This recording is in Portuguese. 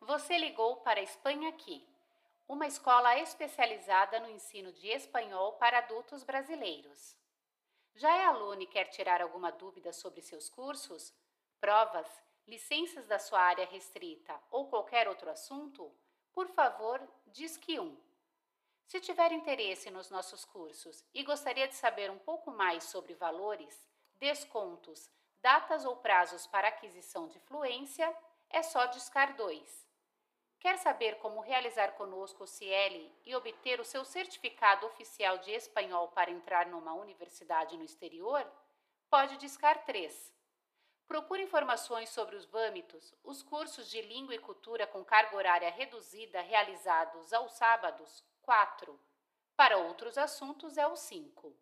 Você ligou para Espanha Aqui, uma escola especializada no ensino de espanhol para adultos brasileiros. Já é aluno e quer tirar alguma dúvida sobre seus cursos, provas, licenças da sua área restrita ou qualquer outro assunto? Por favor, disque 1. Se tiver interesse nos nossos cursos e gostaria de saber um pouco mais sobre valores, descontos, datas ou prazos para aquisição de fluência, é só discar 2. Quer saber como realizar conosco o CL e obter o seu certificado oficial de espanhol para entrar numa universidade no exterior? Pode discar 3. Procure informações sobre os vâmitos, os cursos de língua e cultura com carga horária reduzida realizados aos sábados 4. Para outros assuntos é o 5.